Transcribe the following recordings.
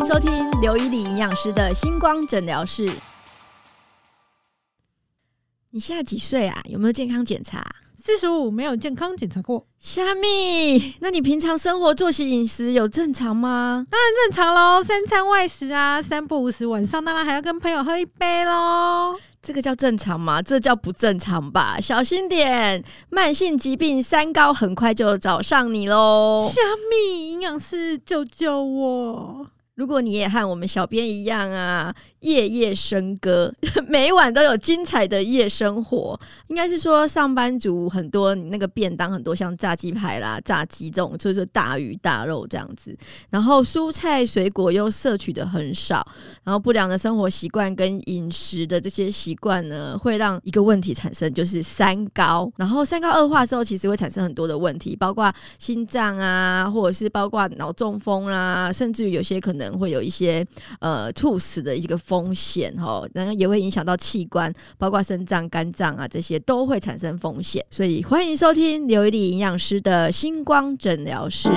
迎收听刘依礼营养师的星光诊疗室。你现在几岁啊？有没有健康检查？四十五，没有健康检查过。虾米，那你平常生活作息饮食有正常吗？当然正常喽，三餐外食啊，三不五时，晚上当然还要跟朋友喝一杯喽。这个叫正常吗？这叫不正常吧？小心点，慢性疾病三高很快就找上你喽。虾米，营养师救救我！如果你也和我们小编一样啊。夜夜笙歌，每晚都有精彩的夜生活。应该是说，上班族很多，你那个便当很多，像炸鸡排啦、炸鸡这种，就是大鱼大肉这样子。然后蔬菜水果又摄取的很少，然后不良的生活习惯跟饮食的这些习惯呢，会让一个问题产生，就是三高。然后三高恶化之后，其实会产生很多的问题，包括心脏啊，或者是包括脑中风啦，甚至于有些可能会有一些呃猝死的一个。风险哈，然后也会影响到器官，包括肾脏、肝脏啊，这些都会产生风险。所以欢迎收听刘一丽营养师的星光诊疗室。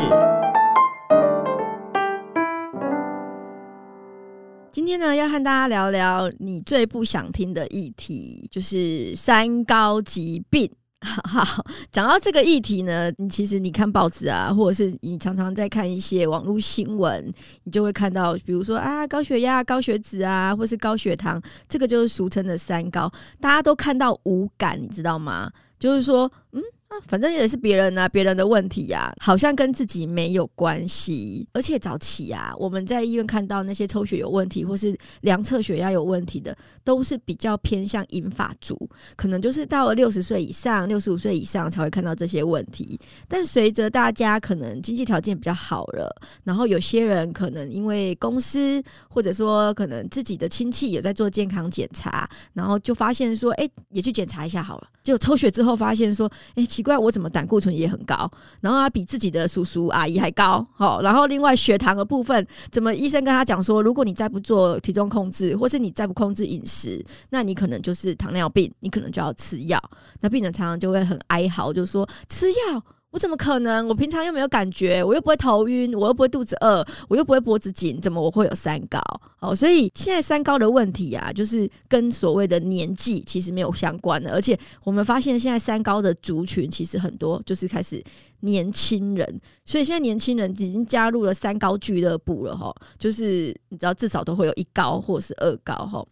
今天呢，要和大家聊聊你最不想听的议题，就是三高疾病。好，讲到这个议题呢，你其实你看报纸啊，或者是你常常在看一些网络新闻，你就会看到，比如说啊，高血压、高血脂啊，或是高血糖，这个就是俗称的三高，大家都看到无感，你知道吗？就是说，嗯。反正也是别人啊，别人的问题呀，好像跟自己没有关系。而且早期啊，我们在医院看到那些抽血有问题，或是量测血压有问题的，都是比较偏向银发族，可能就是到了六十岁以上、六十五岁以上才会看到这些问题。但随着大家可能经济条件比较好了，然后有些人可能因为公司或者说可能自己的亲戚有在做健康检查，然后就发现说，哎，也去检查一下好了。就抽血之后发现说，哎，奇怪，我怎么胆固醇也很高，然后他比自己的叔叔阿姨还高，好，然后另外血糖的部分，怎么医生跟他讲说，如果你再不做体重控制，或是你再不控制饮食，那你可能就是糖尿病，你可能就要吃药。那病人常常就会很哀嚎，就说吃药。我怎么可能？我平常又没有感觉，我又不会头晕，我又不会肚子饿，我又不会脖子紧，怎么我会有三高？哦，所以现在三高的问题啊，就是跟所谓的年纪其实没有相关的，而且我们发现现在三高的族群其实很多就是开始年轻人，所以现在年轻人已经加入了三高俱乐部了哈，就是你知道至少都会有一高或者是二高哈。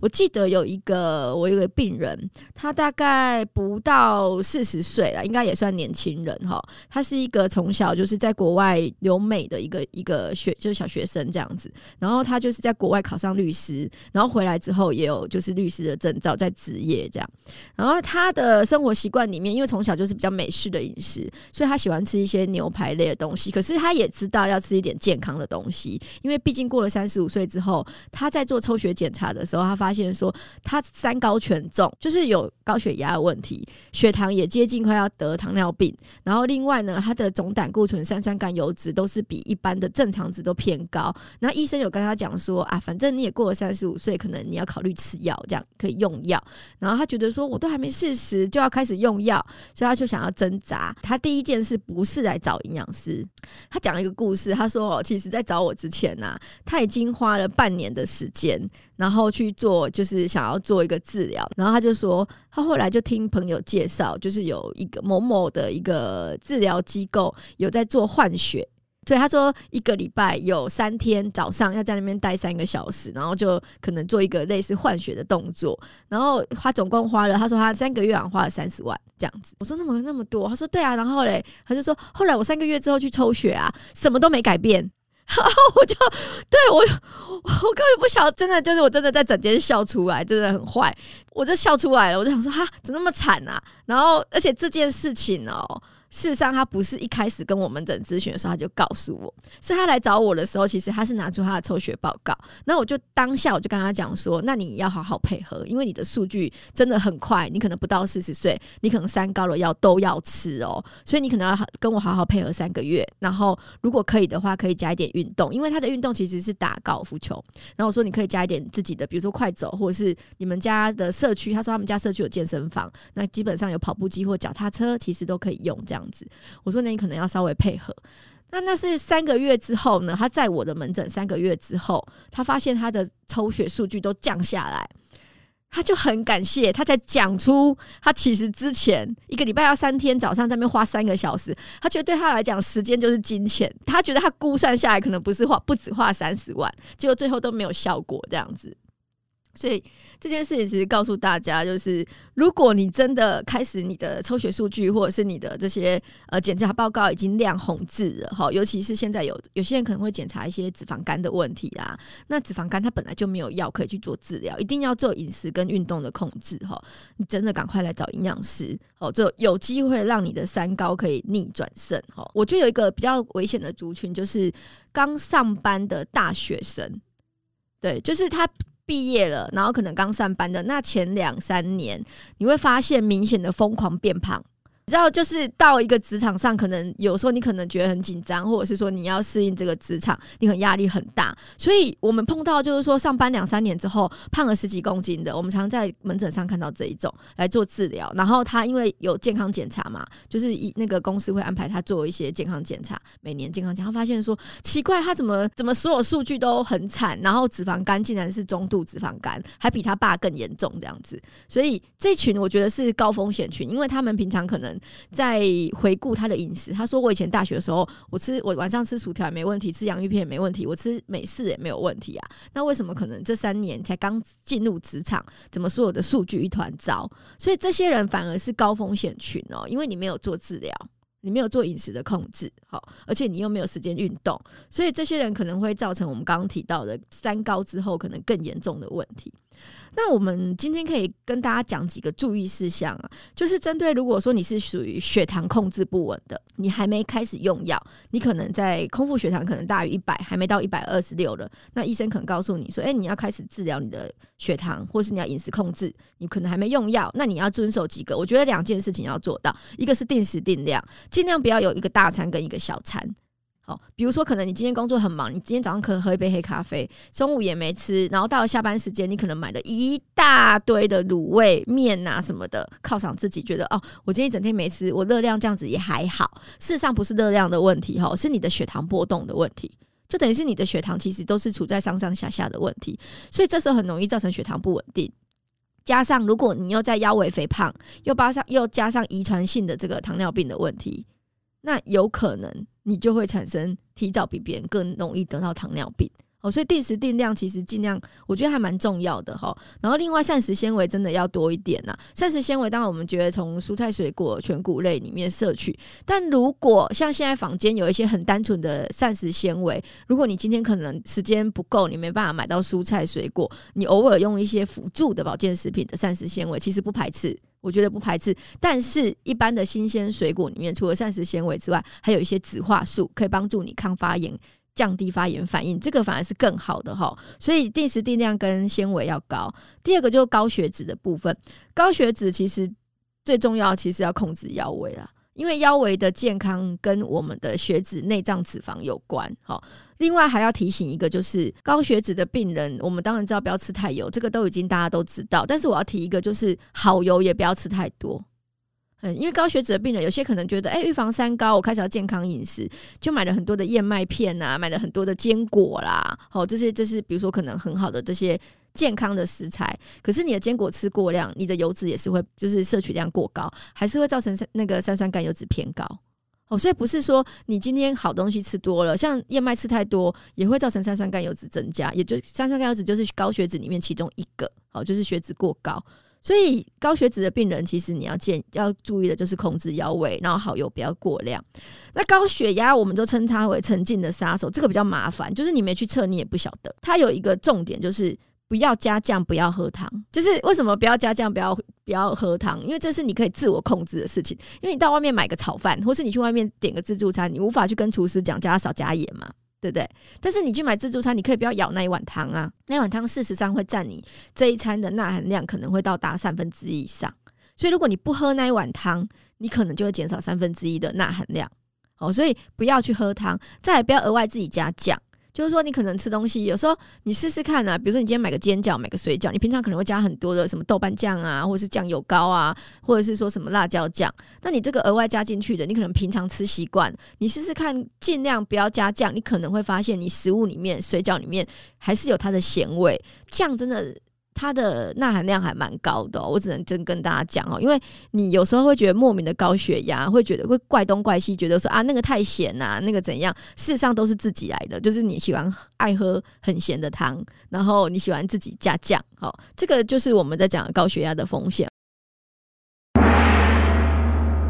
我记得有一个，我有个病人，他大概不到四十岁了，应该也算年轻人哈。他是一个从小就是在国外留美的一个一个学，就是小学生这样子。然后他就是在国外考上律师，然后回来之后也有就是律师的证照在职业这样。然后他的生活习惯里面，因为从小就是比较美式的饮食，所以他喜欢吃一些牛排类的东西。可是他也知道要吃一点健康的东西，因为毕竟过了三十五岁之后，他在做抽血检查的时候，他发发现说他三高全重，就是有高血压的问题，血糖也接近快要得糖尿病。然后另外呢，他的总胆固醇、三酸甘油脂都是比一般的正常值都偏高。那医生有跟他讲说啊，反正你也过了三十五岁，可能你要考虑吃药，这样可以用药。然后他觉得说，我都还没四十就要开始用药，所以他就想要挣扎。他第一件事不是来找营养师，他讲了一个故事。他说哦，其实在找我之前呢，他已经花了半年的时间，然后去做。我就是想要做一个治疗，然后他就说，他后来就听朋友介绍，就是有一个某某的一个治疗机构有在做换血，所以他说一个礼拜有三天早上要在那边待三个小时，然后就可能做一个类似换血的动作，然后他总共花了，他说他三个月啊花了三十万这样子。我说那么那么多，他说对啊，然后嘞，他就说后来我三个月之后去抽血啊，什么都没改变。然 后我就对我，我根本不晓，真的就是我真的在整间笑出来，真的很坏，我就笑出来了，我就想说哈，怎么那么惨啊？然后而且这件事情哦。事实上，他不是一开始跟我们诊咨询的时候他就告诉我，是他来找我的时候，其实他是拿出他的抽血报告。那我就当下我就跟他讲说，那你要好好配合，因为你的数据真的很快，你可能不到四十岁，你可能三高的药都要吃哦，所以你可能要跟我好好配合三个月。然后如果可以的话，可以加一点运动，因为他的运动其实是打高尔夫球。然后我说你可以加一点自己的，比如说快走，或者是你们家的社区，他说他们家社区有健身房，那基本上有跑步机或脚踏车，其实都可以用这样。样子。我说那你可能要稍微配合。那那是三个月之后呢？他在我的门诊三个月之后，他发现他的抽血数据都降下来。他就很感谢，他才讲出他其实之前一个礼拜要三天早上在那边花三个小时，他觉得对他来讲时间就是金钱，他觉得他估算下来可能不是花不止花三十万，结果最后都没有效果这样子。所以这件事情其实告诉大家，就是如果你真的开始你的抽血数据或者是你的这些呃检查报告已经亮红字了哈，尤其是现在有有些人可能会检查一些脂肪肝的问题啦，那脂肪肝它本来就没有药可以去做治疗，一定要做饮食跟运动的控制哈。你真的赶快来找营养师哦，这有机会让你的三高可以逆转胜哈。我觉得有一个比较危险的族群就是刚上班的大学生，对，就是他。毕业了，然后可能刚上班的那前两三年，你会发现明显的疯狂变胖。你知道，就是到一个职场上，可能有时候你可能觉得很紧张，或者是说你要适应这个职场，你很压力很大。所以我们碰到就是说上班两三年之后胖了十几公斤的，我们常在门诊上看到这一种来做治疗。然后他因为有健康检查嘛，就是一那个公司会安排他做一些健康检查，每年健康检查发现说奇怪，他怎么怎么所有数据都很惨，然后脂肪肝竟然是中度脂肪肝，还比他爸更严重这样子。所以这群我觉得是高风险群，因为他们平常可能。在回顾他的饮食，他说：“我以前大学的时候，我吃我晚上吃薯条也没问题，吃洋芋片也没问题，我吃美式也没有问题啊。那为什么可能这三年才刚进入职场，怎么所有的数据一团糟？所以这些人反而是高风险群哦，因为你没有做治疗，你没有做饮食的控制，好，而且你又没有时间运动，所以这些人可能会造成我们刚刚提到的三高之后可能更严重的问题。”那我们今天可以跟大家讲几个注意事项啊，就是针对如果说你是属于血糖控制不稳的，你还没开始用药，你可能在空腹血糖可能大于一百，还没到一百二十六了，那医生可能告诉你说，哎，你要开始治疗你的血糖，或是你要饮食控制，你可能还没用药，那你要遵守几个，我觉得两件事情要做到，一个是定时定量，尽量不要有一个大餐跟一个小餐。哦，比如说，可能你今天工作很忙，你今天早上可能喝一杯黑咖啡，中午也没吃，然后到了下班时间，你可能买了一大堆的卤味面啊什么的，犒赏自己，觉得哦，我今天一整天没吃，我热量这样子也还好。事实上不是热量的问题，哈，是你的血糖波动的问题，就等于是你的血糖其实都是处在上上下下的问题，所以这时候很容易造成血糖不稳定。加上如果你又在腰围肥胖，又加上又加上遗传性的这个糖尿病的问题。那有可能你就会产生提早比别人更容易得到糖尿病。哦，所以定时定量其实尽量，我觉得还蛮重要的哈。然后另外膳食纤维真的要多一点呐。膳食纤维当然我们觉得从蔬菜水果全谷类里面摄取，但如果像现在坊间有一些很单纯的膳食纤维，如果你今天可能时间不够，你没办法买到蔬菜水果，你偶尔用一些辅助的保健食品的膳食纤维，其实不排斥。我觉得不排斥，但是一般的新鲜水果里面，除了膳食纤维之外，还有一些植化素，可以帮助你抗发炎、降低发炎反应，这个反而是更好的哈。所以定时定量跟纤维要高。第二个就是高血脂的部分，高血脂其实最重要，其实要控制腰围啦。因为腰围的健康跟我们的血脂、内脏脂肪有关。好，另外还要提醒一个，就是高血脂的病人，我们当然知道不要吃太油，这个都已经大家都知道。但是我要提一个，就是好油也不要吃太多。嗯，因为高血脂的病人，有些可能觉得，哎，预防三高，我开始要健康饮食，就买了很多的燕麦片啊，买了很多的坚果啦，好，这些这是比如说可能很好的这些。健康的食材，可是你的坚果吃过量，你的油脂也是会，就是摄取量过高，还是会造成那个三酸甘油脂偏高哦。所以不是说你今天好东西吃多了，像燕麦吃太多，也会造成三酸甘油脂增加，也就三酸甘油脂就是高血脂里面其中一个，好，就是血脂过高。所以高血脂的病人，其实你要建要注意的就是控制腰围，然后好油不要过量。那高血压，我们都称它为沉静的杀手，这个比较麻烦，就是你没去测，你也不晓得。它有一个重点就是。不要加酱，不要喝糖。就是为什么不要加酱，不要不要喝糖？因为这是你可以自我控制的事情。因为你到外面买个炒饭，或是你去外面点个自助餐，你无法去跟厨师讲叫他少加盐嘛，对不对？但是你去买自助餐，你可以不要舀那一碗汤啊。那碗汤事实上会占你这一餐的钠含量，可能会到达三分之一以上。所以如果你不喝那一碗汤，你可能就会减少三分之一的钠含量。哦，所以不要去喝汤，再也不要额外自己加酱。就是说，你可能吃东西，有时候你试试看啊，比如说你今天买个煎饺，买个水饺，你平常可能会加很多的什么豆瓣酱啊，或者是酱油膏啊，或者是说什么辣椒酱。那你这个额外加进去的，你可能平常吃习惯，你试试看，尽量不要加酱，你可能会发现你食物里面、水饺里面还是有它的咸味。酱真的。它的钠含量还蛮高的，我只能真跟大家讲哦，因为你有时候会觉得莫名的高血压，会觉得会怪东怪西，觉得说啊那个太咸呐，那个怎样，事实上都是自己来的，就是你喜欢爱喝很咸的汤，然后你喜欢自己加酱，好，这个就是我们在讲高血压的风险。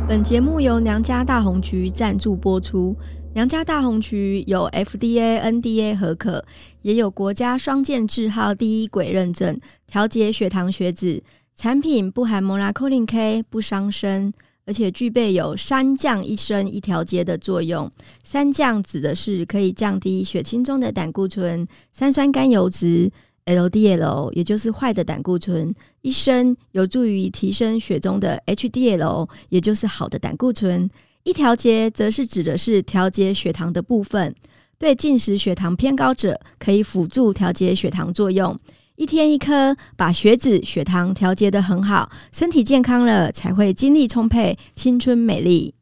本节目由娘家大红曲赞助播出。娘家大红曲有 FDA、NDA 合可，也有国家双健字号第一轨认证，调节血糖血脂。产品不含 Monacolin K，不伤身，而且具备有三降一升一调节的作用。三降指的是可以降低血清中的胆固醇、三酸甘油脂。LDL 也就是坏的胆固醇，一升有助于提升血中的 HDL，也就是好的胆固醇。一调节则是指的是调节血糖的部分，对进食血糖偏高者可以辅助调节血糖作用。一天一颗，把血脂、血糖调节得很好，身体健康了才会精力充沛、青春美丽。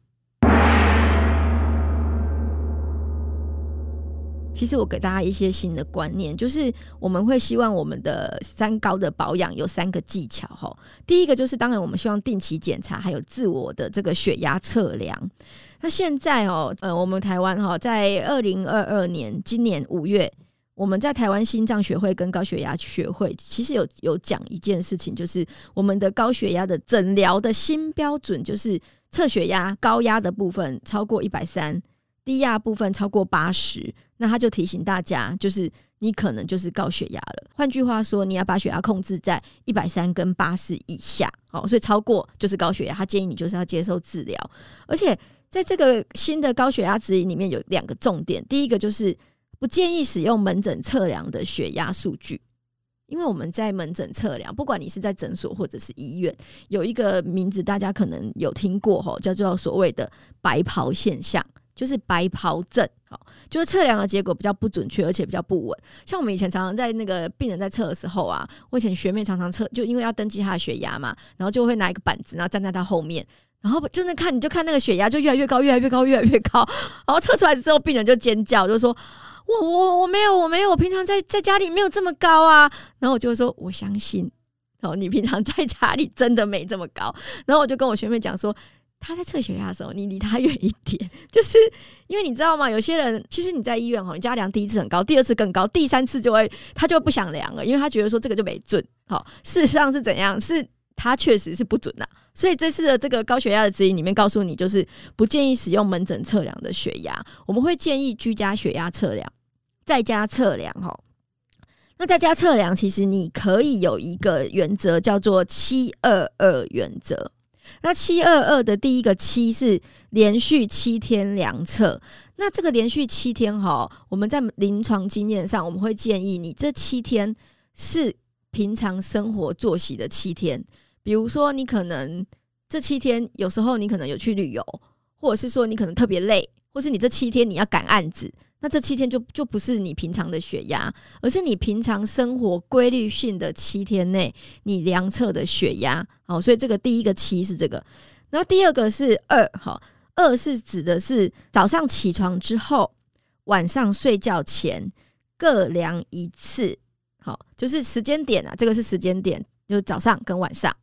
其实我给大家一些新的观念，就是我们会希望我们的三高的保养有三个技巧哈。第一个就是，当然我们希望定期检查，还有自我的这个血压测量。那现在哦，呃，我们台湾哈，在二零二二年今年五月，我们在台湾心脏学会跟高血压学会，其实有有讲一件事情，就是我们的高血压的诊疗的新标准，就是测血压高压的部分超过一百三。低压部分超过八十，那他就提醒大家，就是你可能就是高血压了。换句话说，你要把血压控制在一百三跟八十以下，好，所以超过就是高血压。他建议你就是要接受治疗，而且在这个新的高血压指引里面有两个重点，第一个就是不建议使用门诊测量的血压数据，因为我们在门诊测量，不管你是在诊所或者是医院，有一个名字大家可能有听过吼，叫做所谓的白袍现象。就是白袍症，好，就是测量的结果比较不准确，而且比较不稳。像我们以前常常在那个病人在测的时候啊，我以前学妹常常测，就因为要登记他的血压嘛，然后就会拿一个板子，然后站在他后面，然后就那看你就看那个血压就越来越高，越来越高，越来越高，然后测出来之后，病人就尖叫，就说：“我我我没有，我没有，我平常在在家里没有这么高啊。”然后我就说：“我相信，哦，你平常在家里真的没这么高。”然后我就跟我学妹讲说。他在测血压的时候，你离他远一点，就是因为你知道吗？有些人其实你在医院哈，你家量第一次很高，第二次更高，第三次就会他就不想量了，因为他觉得说这个就没准。好，事实上是怎样？是他确实是不准的。所以这次的这个高血压的指引里面告诉你，就是不建议使用门诊测量的血压，我们会建议居家血压测量，在家测量哈。那在家测量，其实你可以有一个原则，叫做七二二原则。那七二二的第一个七是连续七天量测，那这个连续七天哈，我们在临床经验上，我们会建议你这七天是平常生活作息的七天，比如说你可能这七天有时候你可能有去旅游，或者是说你可能特别累，或是你这七天你要赶案子。那这七天就就不是你平常的血压，而是你平常生活规律性的七天内你量测的血压。好，所以这个第一个七是这个，然后第二个是二，好，二是指的是早上起床之后，晚上睡觉前各量一次。好，就是时间点啊，这个是时间点，就是早上跟晚上。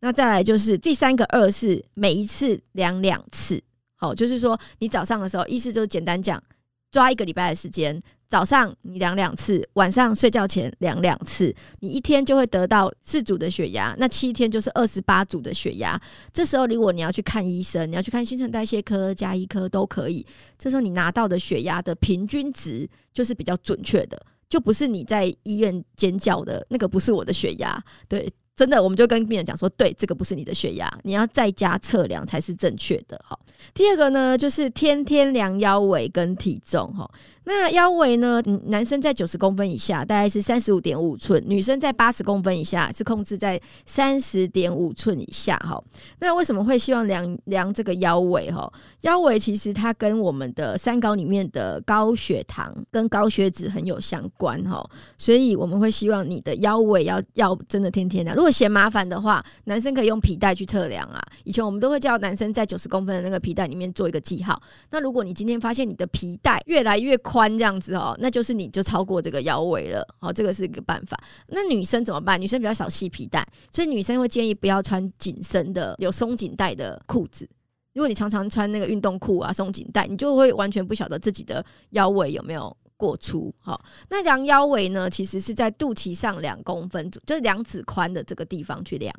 那再来就是第三个二是每一次量两次。好，就是说你早上的时候，意思就是简单讲。抓一个礼拜的时间，早上你量两次，晚上睡觉前量两次，你一天就会得到四组的血压，那七天就是二十八组的血压。这时候如果你要去看医生，你要去看新陈代谢科、加医科都可以。这时候你拿到的血压的平均值就是比较准确的，就不是你在医院尖叫的那个，不是我的血压。对，真的，我们就跟病人讲说，对，这个不是你的血压，你要在家测量才是正确的。好。第二个呢，就是天天量腰围跟体重哈。那腰围呢？男生在九十公分以下，大概是三十五点五寸；女生在八十公分以下，是控制在三十点五寸以下。哈，那为什么会希望量量这个腰围？哈，腰围其实它跟我们的三高里面的高血糖跟高血脂很有相关。哈，所以我们会希望你的腰围要要真的天天量。如果嫌麻烦的话，男生可以用皮带去测量啊。以前我们都会叫男生在九十公分的那个皮带里面做一个记号。那如果你今天发现你的皮带越来越宽宽这样子哦，那就是你就超过这个腰围了。好，这个是一个办法。那女生怎么办？女生比较少系皮带，所以女生会建议不要穿紧身的、有松紧带的裤子。如果你常常穿那个运动裤啊、松紧带，你就会完全不晓得自己的腰围有没有过粗。好，那量腰围呢，其实是在肚脐上两公分，就是两指宽的这个地方去量。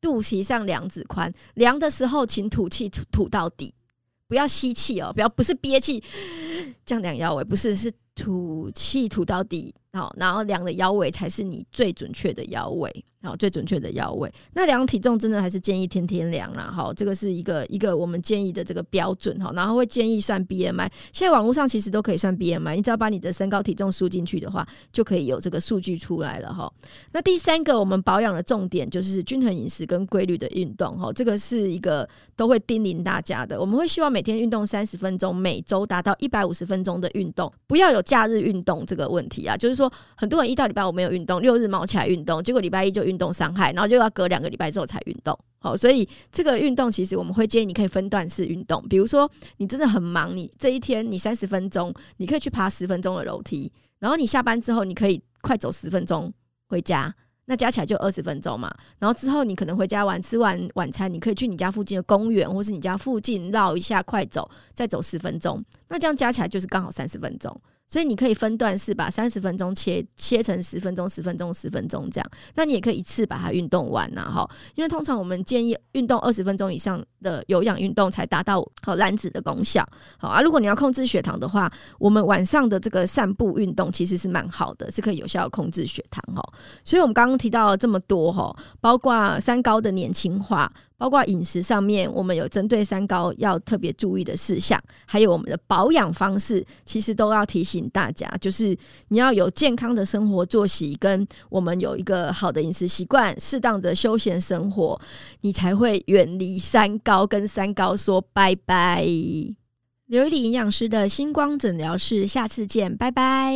肚脐上两指宽，量的时候请吐气吐吐到底，不要吸气哦，不要不是憋气，这样量腰围不是是吐气吐到底，好，然后量的腰围才是你最准确的腰围。好，最准确的腰围。那量体重真的还是建议天天量啦。好，这个是一个一个我们建议的这个标准。哈，然后会建议算 BMI。现在网络上其实都可以算 BMI，你只要把你的身高体重输进去的话，就可以有这个数据出来了。哈，那第三个我们保养的重点就是均衡饮食跟规律的运动。哈，这个是一个都会叮咛大家的。我们会希望每天运动三十分钟，每周达到一百五十分钟的运动，不要有假日运动这个问题啊。就是说，说很多人一到礼拜五没有运动，六日忙起来运动，结果礼拜一就运。动伤害，然后就要隔两个礼拜之后才运动。好，所以这个运动其实我们会建议你可以分段式运动。比如说，你真的很忙，你这一天你三十分钟，你可以去爬十分钟的楼梯，然后你下班之后你可以快走十分钟回家，那加起来就二十分钟嘛。然后之后你可能回家晚吃完晚餐，你可以去你家附近的公园，或是你家附近绕一下，快走，再走十分钟，那这样加起来就是刚好三十分钟。所以你可以分段式把三十分钟切切成十分钟、十分钟、十分钟这样。那你也可以一次把它运动完呐，哈。因为通常我们建议运动二十分钟以上的有氧运动才达到好燃脂的功效。好啊，如果你要控制血糖的话，我们晚上的这个散步运动其实是蛮好的，是可以有效控制血糖哈。所以我们刚刚提到了这么多哈，包括三高的年轻化。包括饮食上面，我们有针对三高要特别注意的事项，还有我们的保养方式，其实都要提醒大家，就是你要有健康的生活作息，跟我们有一个好的饮食习惯，适当的休闲生活，你才会远离三高，跟三高说拜拜。刘一理营养师的星光诊疗室，下次见，拜拜。